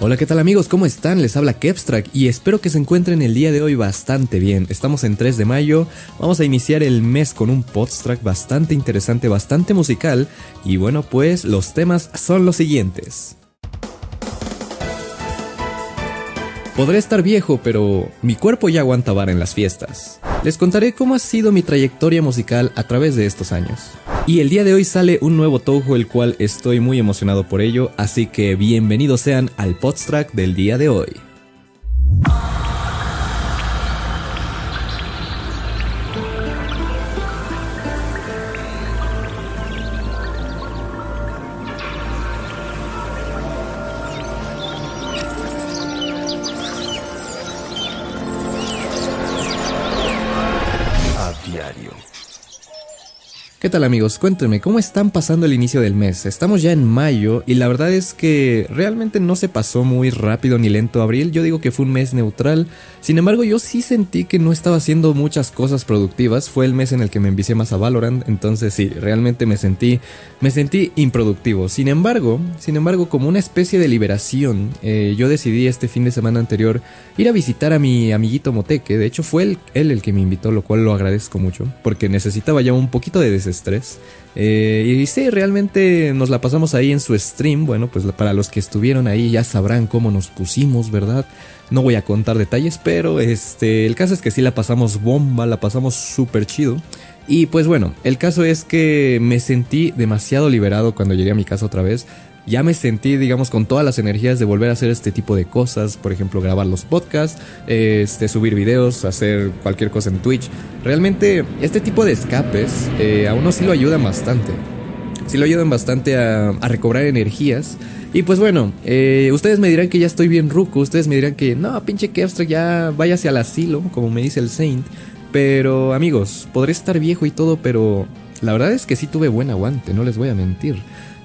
Hola, ¿qué tal amigos? ¿Cómo están? Les habla Kepstrack y espero que se encuentren el día de hoy bastante bien. Estamos en 3 de mayo, vamos a iniciar el mes con un podstrack bastante interesante, bastante musical y bueno, pues los temas son los siguientes. Podré estar viejo, pero mi cuerpo ya aguanta vara en las fiestas. Les contaré cómo ha sido mi trayectoria musical a través de estos años. Y el día de hoy sale un nuevo Touhou el cual estoy muy emocionado por ello, así que bienvenidos sean al Podstrack del día de hoy. ¿Qué tal amigos? Cuéntenme, ¿cómo están pasando el inicio del mes? Estamos ya en mayo y la verdad es que realmente no se pasó muy rápido ni lento. Abril, yo digo que fue un mes neutral, sin embargo yo sí sentí que no estaba haciendo muchas cosas productivas, fue el mes en el que me envicié más a Valorant, entonces sí, realmente me sentí, me sentí improductivo, sin embargo, sin embargo como una especie de liberación, eh, yo decidí este fin de semana anterior ir a visitar a mi amiguito Moteque, de hecho fue él, él el que me invitó, lo cual lo agradezco mucho, porque necesitaba ya un poquito de desesperación estrés. Eh, y sí, realmente nos la pasamos ahí en su stream. Bueno, pues para los que estuvieron ahí ya sabrán cómo nos pusimos, ¿verdad? No voy a contar detalles, pero este, el caso es que sí la pasamos bomba, la pasamos súper chido. Y pues bueno, el caso es que me sentí demasiado liberado cuando llegué a mi casa otra vez ya me sentí, digamos, con todas las energías de volver a hacer este tipo de cosas, por ejemplo, grabar los podcasts, este, subir videos, hacer cualquier cosa en Twitch. Realmente, este tipo de escapes eh, a uno sí lo ayudan bastante. Sí lo ayudan bastante a, recobrar energías. Y pues bueno, eh, ustedes me dirán que ya estoy bien ruco, ustedes me dirán que no, pinche Kevstra, ya váyase al asilo, como me dice el Saint. Pero amigos, podré estar viejo y todo, pero la verdad es que sí tuve buen aguante, no les voy a mentir.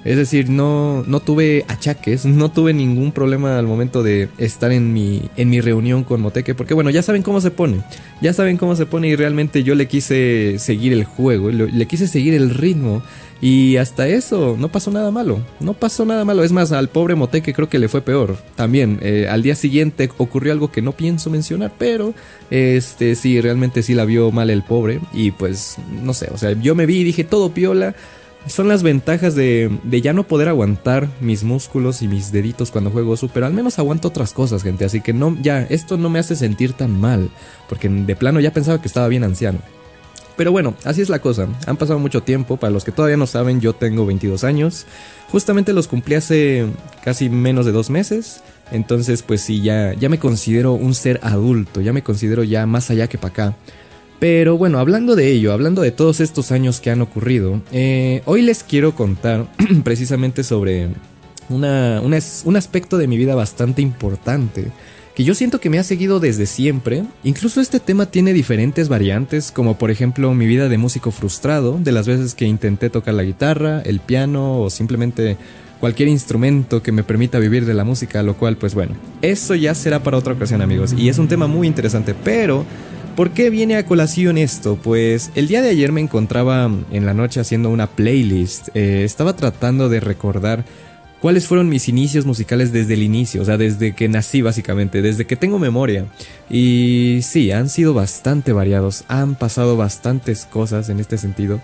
Es decir, no, no tuve achaques, no tuve ningún problema al momento de estar en mi, en mi reunión con Moteque, porque bueno, ya saben cómo se pone, ya saben cómo se pone y realmente yo le quise seguir el juego, le, quise seguir el ritmo y hasta eso no pasó nada malo, no pasó nada malo, es más, al pobre Moteque creo que le fue peor, también. Eh, al día siguiente ocurrió algo que no pienso mencionar, pero este sí, realmente sí la vio mal el pobre y pues no sé, o sea, yo me vi y dije todo piola, son las ventajas de, ya no poder aguantar mis músculos y mis deditos cuando juego eso, pero al menos aguanto otras cosas, gente. Así que no, ya, esto no me hace sentir tan mal, porque de plano ya pensaba que estaba bien anciano. Pero bueno, así es la cosa. Han pasado mucho tiempo. Para los que todavía no saben, yo tengo 22 años. Justamente los cumplí hace casi menos de dos meses. Entonces, pues sí, ya, ya me considero un ser adulto. Ya me considero ya más allá que para acá. Pero bueno, hablando de ello, hablando de todos estos años que han ocurrido, eh, hoy les quiero contar precisamente sobre una, un aspecto de mi vida bastante importante que yo siento que me ha seguido desde siempre. Incluso este tema tiene diferentes variantes, como por ejemplo mi vida de músico frustrado, de las veces que intenté tocar la guitarra, el piano o simplemente cualquier instrumento que me permita vivir de la música, lo cual pues bueno, eso ya será para otra ocasión amigos, y es un tema muy interesante, pero ¿Por qué viene a colación esto? Pues el día de ayer me encontraba en la noche haciendo una playlist. Eh, estaba tratando de recordar cuáles fueron mis inicios musicales desde el inicio, o sea, desde que nací básicamente, desde que tengo memoria. Y sí, han sido bastante variados, han pasado bastantes cosas en este sentido.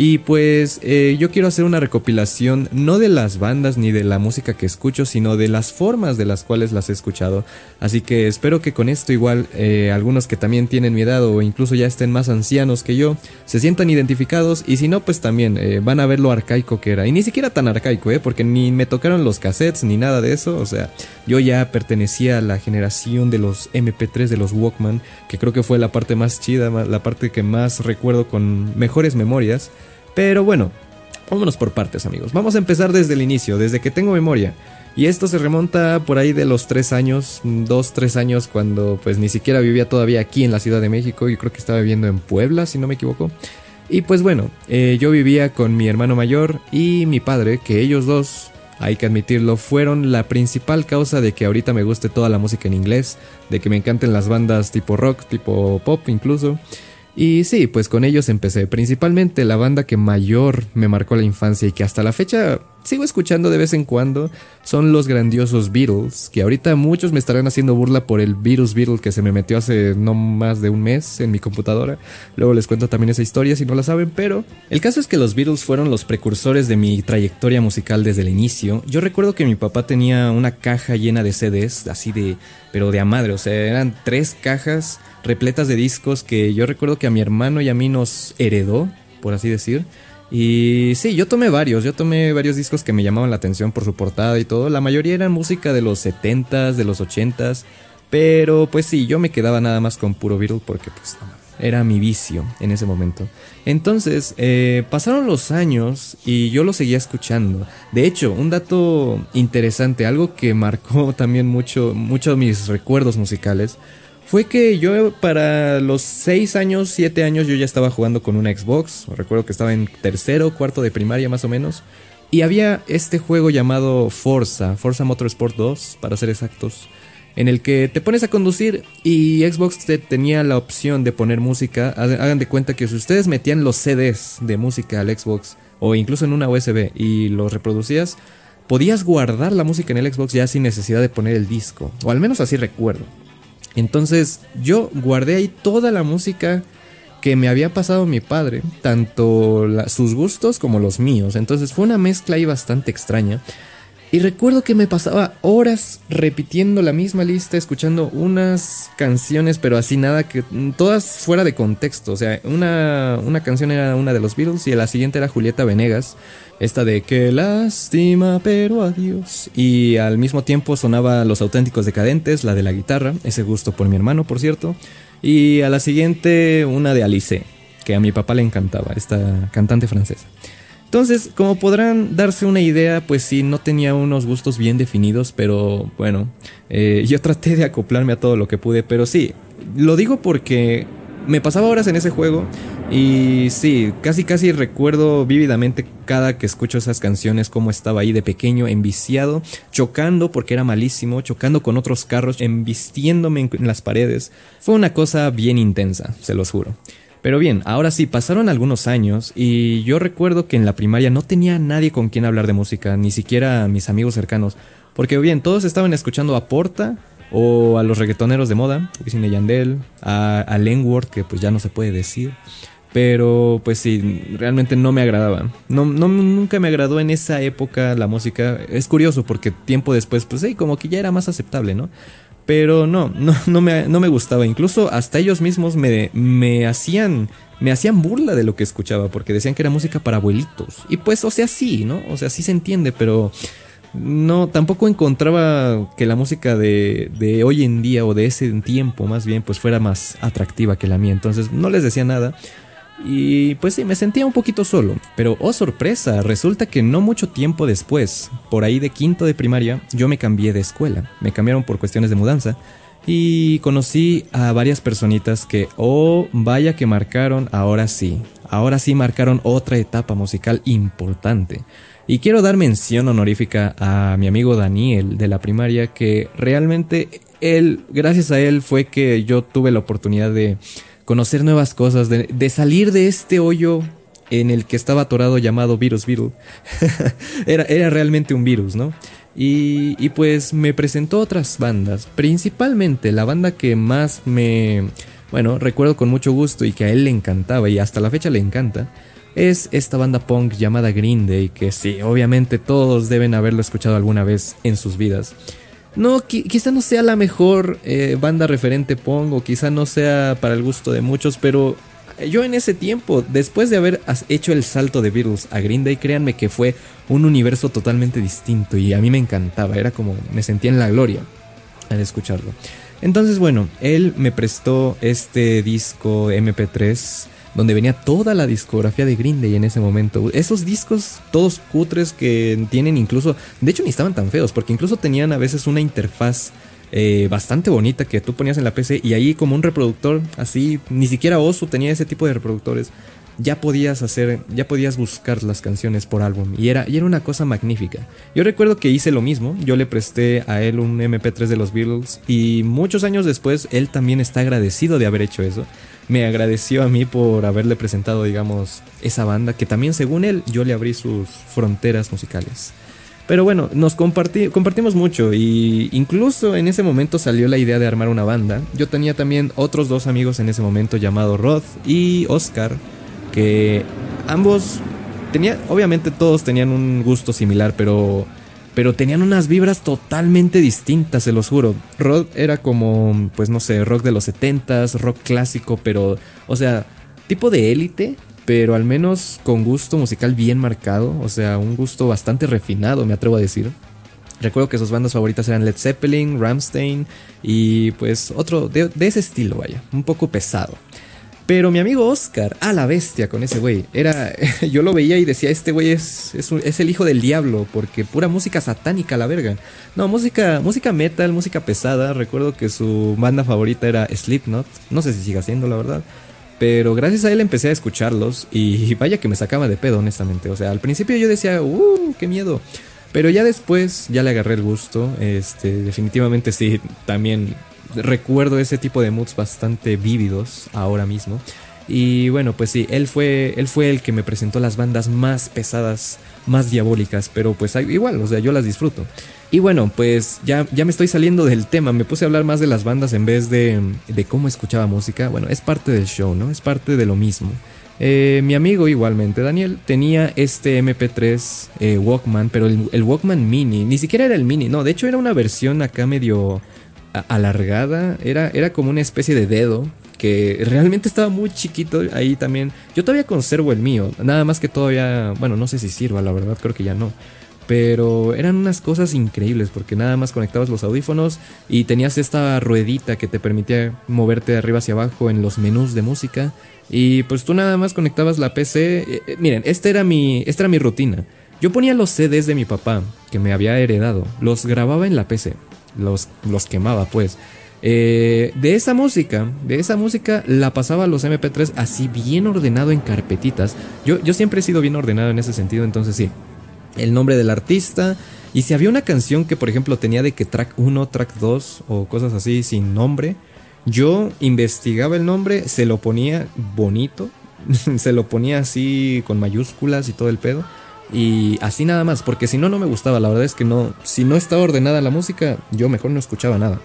Y pues eh, yo quiero hacer una recopilación no de las bandas ni de la música que escucho, sino de las formas de las cuales las he escuchado. Así que espero que con esto igual eh, algunos que también tienen mi edad o incluso ya estén más ancianos que yo, se sientan identificados y si no, pues también eh, van a ver lo arcaico que era. Y ni siquiera tan arcaico, ¿eh? Porque ni me tocaron los cassettes ni nada de eso. O sea, yo ya pertenecía a la generación de los MP3, de los Walkman, que creo que fue la parte más chida, la parte que más recuerdo con mejores memorias. Pero bueno, vámonos por partes amigos. Vamos a empezar desde el inicio, desde que tengo memoria. Y esto se remonta por ahí de los tres años, dos, tres años, cuando pues ni siquiera vivía todavía aquí en la Ciudad de México. Yo creo que estaba viviendo en Puebla, si no me equivoco. Y pues bueno, eh, yo vivía con mi hermano mayor y mi padre, que ellos dos, hay que admitirlo, fueron la principal causa de que ahorita me guste toda la música en inglés, de que me encanten las bandas tipo rock, tipo pop incluso. Y sí, pues con ellos empecé. Principalmente la banda que mayor me marcó la infancia y que hasta la fecha sigo escuchando de vez en cuando son los grandiosos Beatles, que ahorita muchos me estarán haciendo burla por el virus Beatle que se me metió hace no más de un mes en mi computadora. Luego les cuento también esa historia si no la saben, pero el caso es que los Beatles fueron los precursores de mi trayectoria musical desde el inicio. Yo recuerdo que mi papá tenía una caja llena de CDs, así de, pero de a madre, o sea, eran tres cajas repletas de discos que yo recuerdo que a mi hermano y a mí nos heredó, por así decir. Y sí, yo tomé varios, yo tomé varios discos que me llamaban la atención por su portada y todo. La mayoría eran música de los 70s, de los 80s. Pero pues sí, yo me quedaba nada más con puro Beatle porque pues era mi vicio en ese momento. Entonces, eh, pasaron los años y yo lo seguía escuchando. De hecho, un dato interesante, algo que marcó también mucho, mucho mis recuerdos musicales, fue que yo para los 6 años, 7 años, yo ya estaba jugando con una Xbox. Recuerdo que estaba en tercero, cuarto de primaria más o menos. Y había este juego llamado Forza, Forza Motorsport 2, para ser exactos, en el que te pones a conducir y Xbox te tenía la opción de poner música. Hagan de cuenta que si ustedes metían los CDs de música al Xbox o incluso en una USB y los reproducías, podías guardar la música en el Xbox ya sin necesidad de poner el disco. O al menos así recuerdo. Entonces yo guardé ahí toda la música que me había pasado mi padre, tanto sus gustos como los míos. Entonces fue una mezcla ahí bastante extraña. Y recuerdo que me pasaba horas repitiendo la misma lista, escuchando unas canciones, pero así nada que. todas fuera de contexto. O sea, una, una canción era una de los Beatles y la siguiente era Julieta Venegas. Esta de Qué lástima, pero adiós. Y al mismo tiempo sonaba Los auténticos decadentes, la de la guitarra, ese gusto por mi hermano, por cierto. Y a la siguiente, una de Alice, que a mi papá le encantaba, esta cantante francesa. Entonces, como podrán darse una idea, pues sí, no tenía unos gustos bien definidos, pero bueno, eh, yo traté de acoplarme a todo lo que pude, pero sí, lo digo porque me pasaba horas en ese juego y sí, casi casi recuerdo vívidamente cada que escucho esas canciones cómo estaba ahí de pequeño, enviciado, chocando porque era malísimo, chocando con otros carros, embistiéndome en las paredes. Fue una cosa bien intensa, se los juro. Pero bien, ahora sí, pasaron algunos años y yo recuerdo que en la primaria no tenía nadie con quien hablar de música, ni siquiera mis amigos cercanos. Porque bien, todos estaban escuchando a Porta o a los reggaetoneros de moda, Wisin Yandel, a, a que pues ya no se puede decir. Pero pues sí, realmente no me agradaba. No, no, nunca me agradó en esa época la música. Es curioso porque tiempo después, pues sí, como que ya era más aceptable, ¿no? Pero no, no, no, me, no me gustaba. Incluso hasta ellos mismos me, me hacían me hacían burla de lo que escuchaba porque decían que era música para abuelitos. Y pues, o sea, sí, ¿no? O sea, sí se entiende, pero no, tampoco encontraba que la música de, de hoy en día o de ese tiempo más bien pues fuera más atractiva que la mía. Entonces no les decía nada. Y pues sí, me sentía un poquito solo. Pero oh sorpresa, resulta que no mucho tiempo después, por ahí de quinto de primaria, yo me cambié de escuela. Me cambiaron por cuestiones de mudanza. Y conocí a varias personitas que, oh, vaya que marcaron, ahora sí. Ahora sí marcaron otra etapa musical importante. Y quiero dar mención honorífica a mi amigo Daniel de la primaria, que realmente él, gracias a él, fue que yo tuve la oportunidad de conocer nuevas cosas, de, salir de este hoyo en el que estaba atorado llamado Virus Beetle. era, era realmente un virus, ¿no? Y, y, pues me presentó otras bandas, principalmente la banda que más me, bueno, recuerdo con mucho gusto y que a él le encantaba y hasta la fecha le encanta, es esta banda punk llamada Green Day, que sí, obviamente todos deben haberlo escuchado alguna vez en sus vidas. No, quizá no sea la mejor eh, banda referente Pong o quizá no sea para el gusto de muchos, pero yo en ese tiempo, después de haber hecho el salto de Beatles a Green Day, créanme que fue un universo totalmente distinto y a mí me encantaba, era como me sentía en la gloria al escucharlo. Entonces, bueno, él me prestó este disco MP3 donde venía toda la discografía de Green Day en ese momento. Esos discos todos cutres que tienen incluso, de hecho ni estaban tan feos, porque incluso tenían a veces una interfaz eh, bastante bonita que tú ponías en la PC y ahí como un reproductor así, ni siquiera Osu tenía ese tipo de reproductores. Ya podías hacer, ya podías buscar las canciones por álbum y era, y era una cosa magnífica. Yo recuerdo que hice lo mismo, yo le presté a él un MP3 de los Beatles y muchos años después él también está agradecido de haber hecho eso. Me agradeció a mí por haberle presentado, digamos, esa banda que también según él yo le abrí sus fronteras musicales. Pero bueno, nos compartimos mucho y incluso en ese momento salió la idea de armar una banda. Yo tenía también otros dos amigos en ese momento llamado Rod y Oscar, ambos tenía, obviamente todos tenían un gusto similar, pero pero tenían unas vibras totalmente distintas, se los juro. Rod era como, pues no sé, rock de los 70s, rock clásico, pero, o sea, tipo de élite, pero al menos con gusto musical bien marcado, o sea, un gusto bastante refinado, me atrevo a decir. Recuerdo que sus bandas favoritas eran Led Zeppelin, Ramstein y pues otro de, ese estilo, vaya, un poco pesado. Pero mi amigo Oscar, a la bestia con ese güey. Era, yo lo veía y decía, este güey es, es, el hijo del diablo, porque pura música satánica la verga. No, música, música metal, música pesada. Recuerdo que su banda favorita era Slipknot. No sé si siga siendo, la verdad. Pero gracias a él empecé a escucharlos y vaya que me sacaba de pedo, honestamente. O sea, al principio yo decía, uh, qué miedo. Pero ya después ya le agarré el gusto. Este, definitivamente sí, también recuerdo ese tipo de moods bastante vívidos ahora mismo. Y bueno, pues sí, él fue, él fue el que me presentó las bandas más pesadas, más diabólicas, pero pues igual, o sea, yo las disfruto. Y bueno, pues ya, ya me estoy saliendo del tema, me puse a hablar más de las bandas en vez de, de cómo escuchaba música. Bueno, es parte del show, ¿no? Es parte de lo mismo. Eh, mi amigo igualmente, Daniel, tenía este MP3 eh, Walkman, pero el, el, Walkman mini, ni siquiera era el mini, no, de hecho era una versión acá medio alargada, era, era como una especie de dedo que realmente estaba muy chiquito ahí también. Yo todavía conservo el mío, nada más que todavía, bueno, no sé si sirva, la verdad, creo que ya no. Pero eran unas cosas increíbles porque nada más conectabas los audífonos y tenías esta ruedita que te permitía moverte de arriba hacia abajo en los menús de música. Y pues tú nada más conectabas la PC. Eh, eh, miren, esta era, mi, esta era mi rutina. Yo ponía los CDs de mi papá que me había heredado, los grababa en la PC, los, los quemaba pues. Eh, de esa música, de esa música la pasaba a los MP3 así bien ordenado en carpetitas. Yo, yo siempre he sido bien ordenado en ese sentido, entonces sí. El nombre del artista. Y si había una canción que, por ejemplo, tenía de que track 1, track 2 o cosas así sin nombre, yo investigaba el nombre, se lo ponía bonito, se lo ponía así con mayúsculas y todo el pedo. Y así nada más, porque si no, no me gustaba. La verdad es que no, si no estaba ordenada la música, yo mejor no escuchaba nada.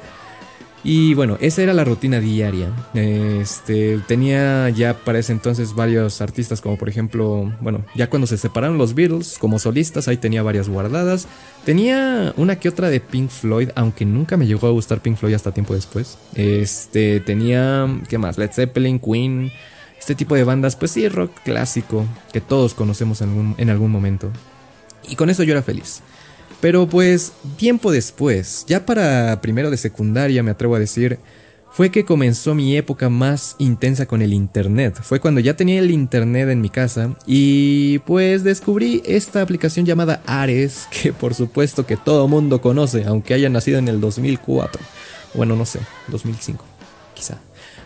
Y bueno, esa era la rutina diaria. Este, tenía ya para ese entonces varios artistas, como por ejemplo, bueno, ya cuando se separaron los Beatles como solistas, ahí tenía varias guardadas. Tenía una que otra de Pink Floyd, aunque nunca me llegó a gustar Pink Floyd hasta tiempo después. Este, tenía, ¿qué más? Led Zeppelin, Queen, este tipo de bandas, pues sí, rock clásico, que todos conocemos en algún, en algún momento. Y con eso yo era feliz. Pero pues tiempo después, ya para primero de secundaria me atrevo a decir, fue que comenzó mi época más intensa con el Internet. Fue cuando ya tenía el Internet en mi casa y pues descubrí esta aplicación llamada Ares, que por supuesto que todo mundo conoce, aunque haya nacido en el 2004. Bueno, no sé, 2005, quizá.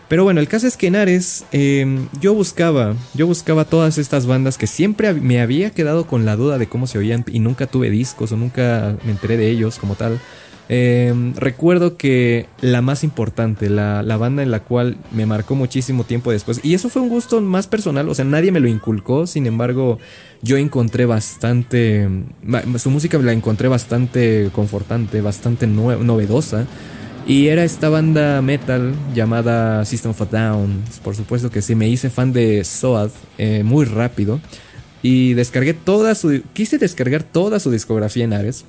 Pero bueno, el caso es que en Ares em, yo buscaba, yo buscaba todas estas bandas que siempre me había quedado con la duda de cómo se oían y nunca tuve discos o nunca me enteré de ellos como tal. Em, recuerdo que la más importante, la, la, banda en la cual me marcó muchísimo tiempo después, y eso fue un gusto más personal, o sea, nadie me lo inculcó, sin embargo, yo encontré bastante, su música la encontré bastante confortante, bastante novedosa. Y era esta banda metal llamada System of a Down. Por supuesto que sí, me hice fan de Soad eh, muy rápido. Y descargué toda su. Quise descargar toda su discografía en Ares.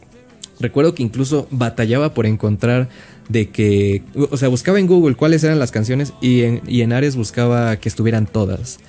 Recuerdo que incluso batallaba por encontrar de que. O sea, buscaba en Google cuáles eran las canciones y en, y en Ares buscaba que estuvieran todas.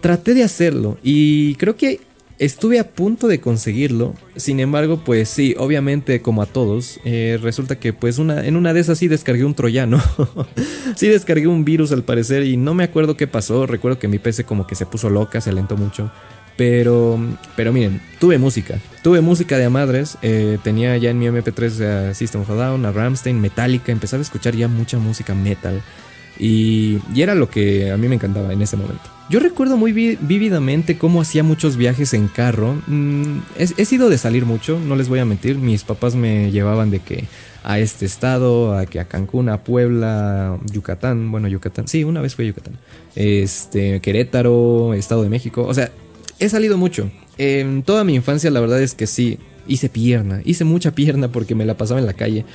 Traté de hacerlo y creo que Estuve a punto de conseguirlo, sin embargo, pues sí, obviamente como a todos, eh, resulta que pues una, en una de esas sí descargué un troyano, sí descargué un virus al parecer y no me acuerdo qué pasó, recuerdo que mi PC como que se puso loca, se alentó mucho, pero, pero miren, tuve música, tuve música de a madres, eh, tenía ya en mi MP3 a System of a Down, a Ramstein, Metallica, empezaba a escuchar ya mucha música metal. Y, y era lo que a mí me encantaba en ese momento. Yo recuerdo muy vívidamente cómo hacía muchos viajes en carro. Mm, he, sido de salir mucho, no les voy a mentir. Mis papás me llevaban de que a este estado, a que a Cancún, a Puebla, Yucatán. Bueno, Yucatán. Sí, una vez fue Yucatán. Este, Querétaro, Estado de México. O sea, he salido mucho. En toda mi infancia, la verdad es que sí, hice pierna. Hice mucha pierna porque me la pasaba en la calle.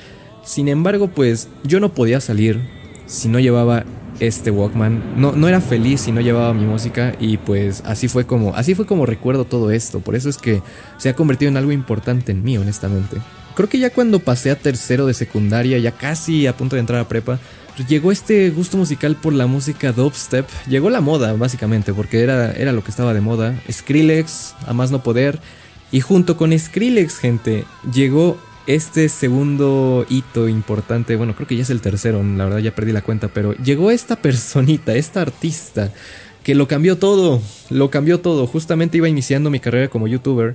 Sin embargo, pues yo no podía salir si no llevaba este Walkman. No, no era feliz si no llevaba mi música y pues así fue como así fue como recuerdo todo esto. Por eso es que se ha convertido en algo importante en mí, honestamente. Creo que ya cuando pasé a tercero de secundaria, ya casi a punto de entrar a prepa, pues llegó este gusto musical por la música dubstep. Llegó la moda, básicamente, porque era, era lo que estaba de moda. Skrillex, a más no poder. Y junto con Skrillex, gente, llegó este segundo hito importante, bueno, creo que ya es el tercero, la verdad ya perdí la cuenta, pero llegó esta personita, esta artista, que lo cambió todo, lo cambió todo. Justamente iba iniciando mi carrera como youtuber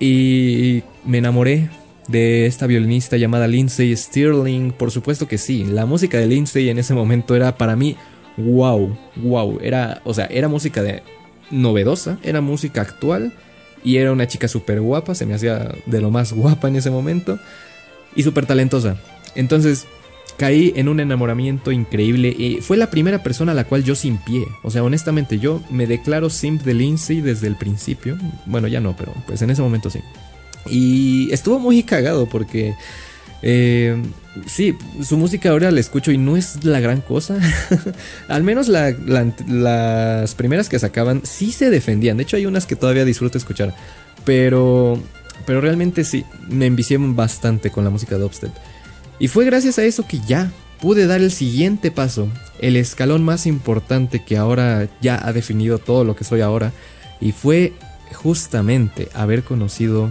y me enamoré de esta violinista llamada Lindsay Stirling. Por supuesto que sí, la música de Lindsay en ese momento era para mí wow, wow, era, o sea, era música de novedosa, era música actual y era una chica súper guapa, se me hacía de lo más guapa en ese momento. Y súper talentosa. Entonces caí en un enamoramiento increíble y fue la primera persona a la cual yo sin pie. O sea, honestamente yo me declaro simp de Lindsay desde el principio. Bueno, ya no, pero pues en ese momento sí. Y estuvo muy cagado porque eh, sí, su música ahora la escucho y no es la gran cosa. Al menos las primeras que sacaban sí se defendían. De hecho, hay unas que todavía disfruto escuchar. Pero, pero realmente sí, me envicié bastante con la música dubstep. Y fue gracias a eso que ya pude dar el siguiente paso, el escalón más importante que ahora ya ha definido todo lo que soy ahora. Y fue justamente haber conocido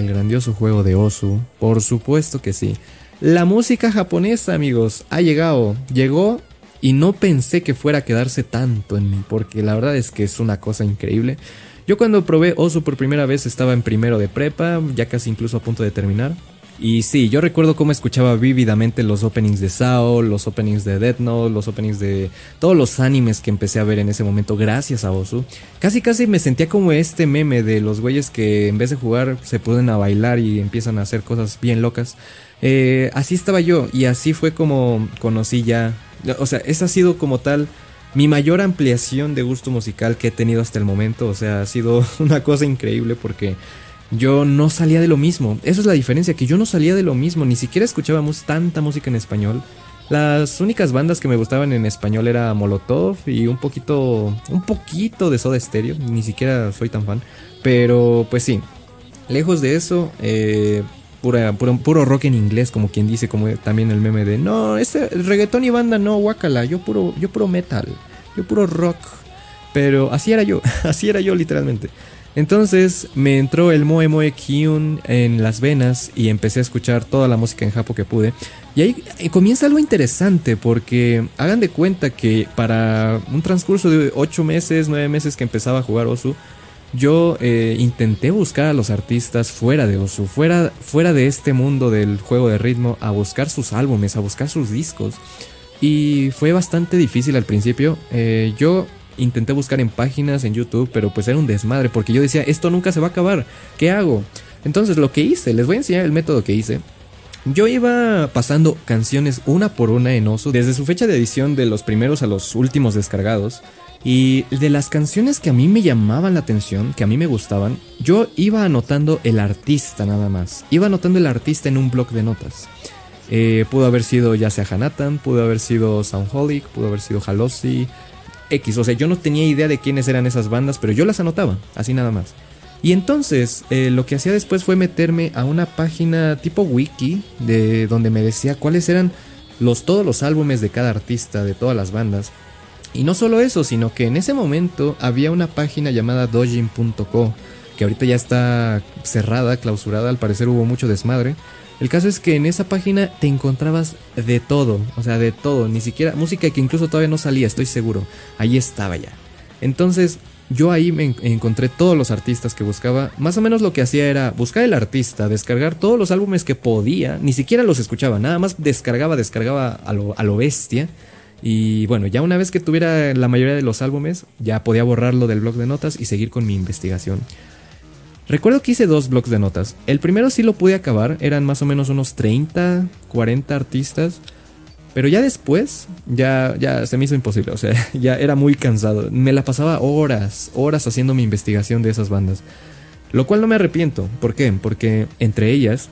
el grandioso juego de Osu, por supuesto que sí. La música japonesa, amigos, ha llegado, llegó y no pensé que fuera a quedarse tanto en mí, porque la verdad es que es una cosa increíble. Yo cuando probé Osu por primera vez estaba en primero de prepa, ya casi incluso a punto de terminar. Y sí, yo recuerdo cómo escuchaba vívidamente los openings de Sao, los openings de Death Note, los openings de todos los animes que empecé a ver en ese momento gracias a Osu. Casi casi me sentía como este meme de los güeyes que en vez de jugar se pueden a bailar y empiezan a hacer cosas bien locas. Eh, así estaba yo y así fue como conocí ya, o sea, esa ha sido como tal mi mayor ampliación de gusto musical que he tenido hasta el momento. O sea, ha sido una cosa increíble porque yo no salía de lo mismo. Esa es la diferencia, que yo no salía de lo mismo, ni siquiera escuchábamos tanta música en español. Las únicas bandas que me gustaban en español era Molotov y un poquito, un poquito de Soda Stereo, ni siquiera soy tan fan. Pero pues sí, lejos de eso, eh, pura, puro, rock en inglés, como quien dice, como también el meme de, no, ese reggaetón y banda no, guacala, yo puro, yo puro metal, yo puro rock. Pero así era yo, así era yo literalmente. Entonces me entró el Moe Moe Kyun en las venas y empecé a escuchar toda la música en japo que pude. Y ahí eh, comienza algo interesante porque hagan de cuenta que para un transcurso de 8 meses, 9 meses que empezaba a jugar Osu, yo eh, intenté buscar a los artistas fuera de Osu, fuera, fuera de este mundo del juego de ritmo, a buscar sus álbumes, a buscar sus discos. Y fue bastante difícil al principio. Eh, yo intenté buscar en páginas, en YouTube, pero pues era un desmadre porque yo decía, esto nunca se va a acabar, ¿qué hago? Entonces lo que hice, les voy a enseñar el método que hice. Yo iba pasando canciones una por una en Osu, desde su fecha de edición de los primeros a los últimos descargados. Y de las canciones que a mí me llamaban la atención, que a mí me gustaban, yo iba anotando el artista nada más. Iba anotando el artista en un bloc de notas. Eh, pudo haber sido ya sea Hanatan, pudo haber sido Soundholic, pudo haber sido Halossi, X. O sea, yo no tenía idea de quiénes eran esas bandas, pero yo las anotaba, así nada más. Y entonces eh, lo que hacía después fue meterme a una página tipo wiki de donde me decía cuáles eran los, todos los álbumes de cada artista, de todas las bandas. Y no solo eso, sino que en ese momento había una página llamada dojin.co, que ahorita ya está cerrada, clausurada, al parecer hubo mucho desmadre. El caso es que en esa página te encontrabas de todo, o sea, de todo, ni siquiera música que incluso todavía no salía, estoy seguro. Ahí estaba ya. Entonces, yo ahí me encontré todos los artistas que buscaba. Más o menos lo que hacía era buscar el artista, descargar todos los álbumes que podía, ni siquiera los escuchaba, nada más descargaba, descargaba a lo, a lo bestia. Y bueno, ya una vez que tuviera la mayoría de los álbumes, ya podía borrarlo del blog de notas y seguir con mi investigación. Recuerdo que hice dos blogs de notas. El primero sí lo pude acabar, eran más o menos unos 30, 40 artistas. Pero ya después, ya, ya se me hizo imposible, o sea, ya era muy cansado. Me la pasaba horas, horas haciendo mi investigación de esas bandas. Lo cual no me arrepiento. ¿Por qué? Porque entre ellas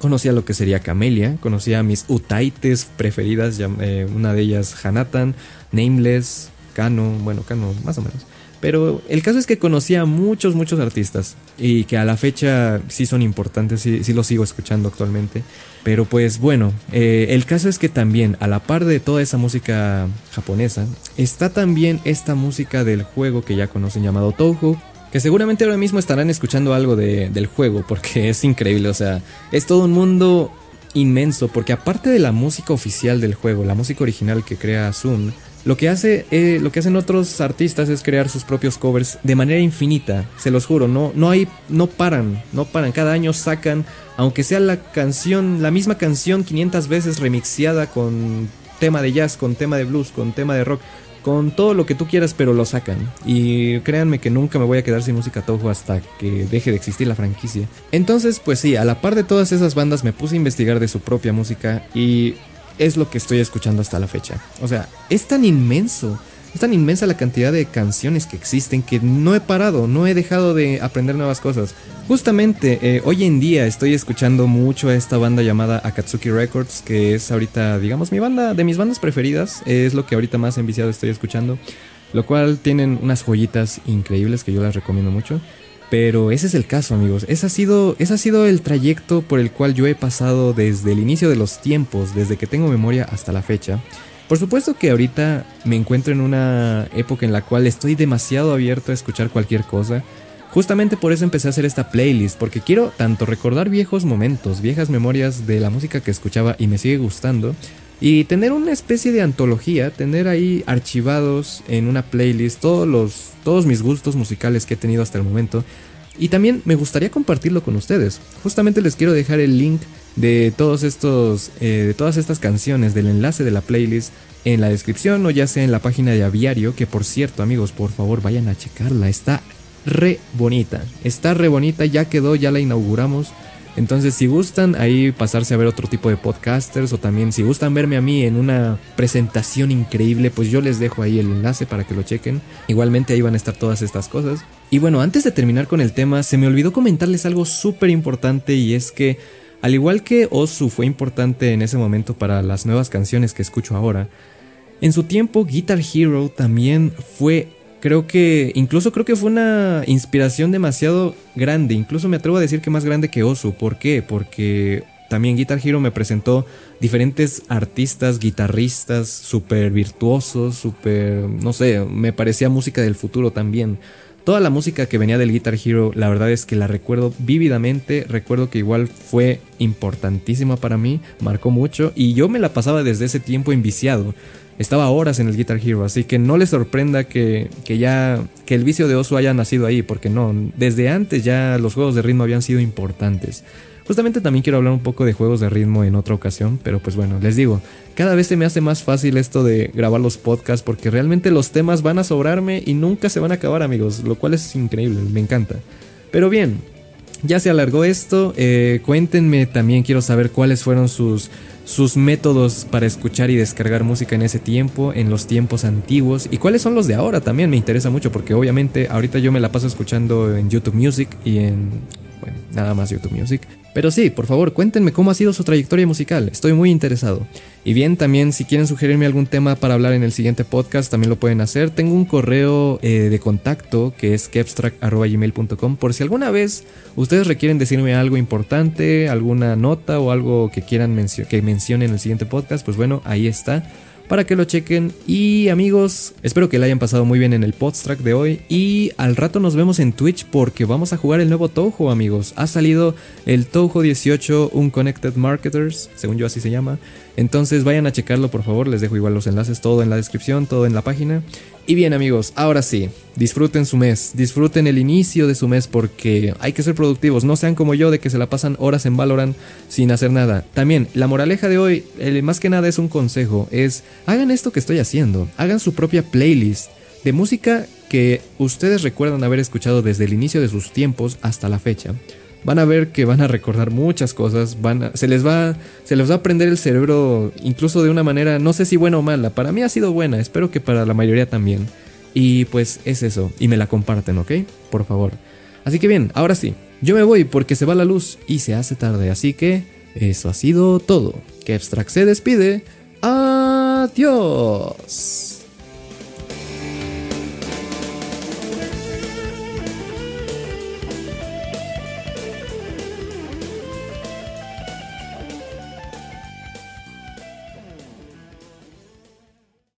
conocía lo que sería Camelia, conocía a mis Utaites preferidas, eh, una de ellas Hanatan, Nameless, Kano, bueno, Kano más o menos. Pero el caso es que conocía a muchos, muchos artistas y que a la fecha sí son importantes, sí, sí los sigo escuchando actualmente. Pero pues bueno, eh, el caso es que también a la par de toda esa música japonesa, está también esta música del juego que ya conocen llamado Touhou, que seguramente ahora mismo estarán escuchando algo del juego porque es increíble, o sea, es todo un mundo inmenso porque aparte de la música oficial del juego, la música original que crea Sun, lo que, hace, eh, lo que hacen otros artistas es crear sus propios covers de manera infinita, se los juro, no, no, hay, no paran, no paran, cada año sacan, aunque sea la canción, la misma canción 500 veces remixeada con tema de jazz, con tema de blues, con tema de rock, con todo lo que tú quieras, pero lo sacan. Y créanme que nunca me voy a quedar sin música Toho hasta que deje de existir la franquicia. Entonces, pues sí, a la par de todas esas bandas me puse a investigar de su propia música y es lo que estoy escuchando hasta la fecha. O sea, es tan inmenso, es tan inmensa la cantidad de canciones que existen que no he parado, no he dejado de aprender nuevas cosas. Justamente eh, hoy en día estoy escuchando mucho a esta banda llamada Akatsuki Records, que es ahorita, digamos, mi banda, de mis bandas preferidas, es lo que ahorita más enviciado estoy escuchando, lo cual tienen unas joyitas increíbles que yo las recomiendo mucho. Pero ese es el caso, amigos. Ese ha, sido, ha sido el trayecto por el cual yo he pasado desde el inicio de los tiempos, desde que tengo memoria hasta la fecha. Por supuesto que ahorita me encuentro en una época en la cual estoy demasiado abierto a escuchar cualquier cosa. Justamente por eso empecé a hacer esta playlist, porque quiero tanto recordar viejos momentos, viejas memorias de la música que escuchaba y me sigue gustando, y tener una especie de antología, tener ahí archivados en una playlist todos, los, todos mis gustos musicales que he tenido hasta el momento. Y también me gustaría compartirlo con ustedes. Justamente les quiero dejar el link de todos estos, eh, de todas estas canciones, del enlace de la playlist en la descripción o ya sea en la página de Aviario, que por cierto amigos, por favor vayan a checarla, está re bonita, está re bonita, ya quedó, ya la inauguramos. Entonces, si gustan ahí pasarse a ver otro tipo de podcasters o también si gustan verme a mí en una presentación increíble, pues yo les dejo ahí el enlace para que lo chequen. Igualmente ahí van a estar todas estas cosas. Y bueno, antes de terminar con el tema, se me olvidó comentarles algo súper importante y es que al igual que Osu fue importante en ese momento para las nuevas canciones que escucho ahora, en su tiempo Guitar Hero también fue creo que incluso creo que fue una inspiración demasiado grande, incluso me atrevo a decir que más grande que Osu. ¿Por qué? Porque también Guitar Hero me presentó diferentes artistas, guitarristas súper virtuosos, súper, no sé, me parecía música del futuro también. Toda la música que venía del Guitar Hero, la verdad es que la recuerdo vívidamente, recuerdo que igual fue importantísima para mí, marcó mucho y yo me la pasaba desde ese tiempo enviciado estaba horas en el Guitar Hero, así que no les sorprenda que, ya que el vicio de Osu haya nacido ahí, porque no, desde antes ya los juegos de ritmo habían sido importantes. Justamente también quiero hablar un poco de juegos de ritmo en otra ocasión, pero pues bueno, les digo, cada vez se me hace más fácil esto de grabar los podcasts porque realmente los temas van a sobrarme y nunca se van a acabar amigos, lo cual es increíble, me encanta. Pero bien, ya se alargó esto, eh, cuéntenme también, quiero saber cuáles fueron sus sus métodos para escuchar y descargar música en ese tiempo, en los tiempos antiguos y cuáles son los de ahora también me interesa mucho porque obviamente ahorita yo me la paso escuchando en YouTube Music y en, bueno, nada más YouTube Music. Pero sí, por favor, cuéntenme cómo ha sido su trayectoria musical, estoy muy interesado. Y bien, también si quieren sugerirme algún tema para hablar en el siguiente podcast, también lo pueden hacer. Tengo un correo eh, de contacto que es kepstrack.gmail.com por si alguna vez ustedes requieren decirme algo importante, alguna nota o algo que quieran que mencione en el siguiente podcast, pues bueno, ahí está para que lo chequen. Y amigos, espero que la hayan pasado muy bien en el podstrack de hoy. Y al rato nos vemos en Twitch porque vamos a jugar el nuevo Touhou, amigos. Ha salido el Touhou 18 Unconnected Marketers, según yo así se llama. Entonces vayan a checarlo, por favor. Les dejo igual los enlaces, todo en la descripción, todo en la página. Y bien amigos, ahora sí, disfruten su mes, disfruten el inicio de su mes porque hay que ser productivos, no sean como yo de que se la pasan horas en Valorant sin hacer nada. También, la moraleja de hoy, más que nada es un consejo, es hagan esto que estoy haciendo, hagan su propia playlist de música que ustedes recuerdan haber escuchado desde el inicio de sus tiempos hasta la fecha van a ver que van a recordar muchas cosas, van se les va se les va a aprender el cerebro incluso de una manera no sé si buena o mala, para mí ha sido buena, espero que para la mayoría también. Y pues es eso, y me la comparten, ¿ok? Por favor. Así que bien, ahora sí, yo me voy porque se va la luz y se hace tarde, así que eso ha sido todo. Que Abstract se despide. Adiós.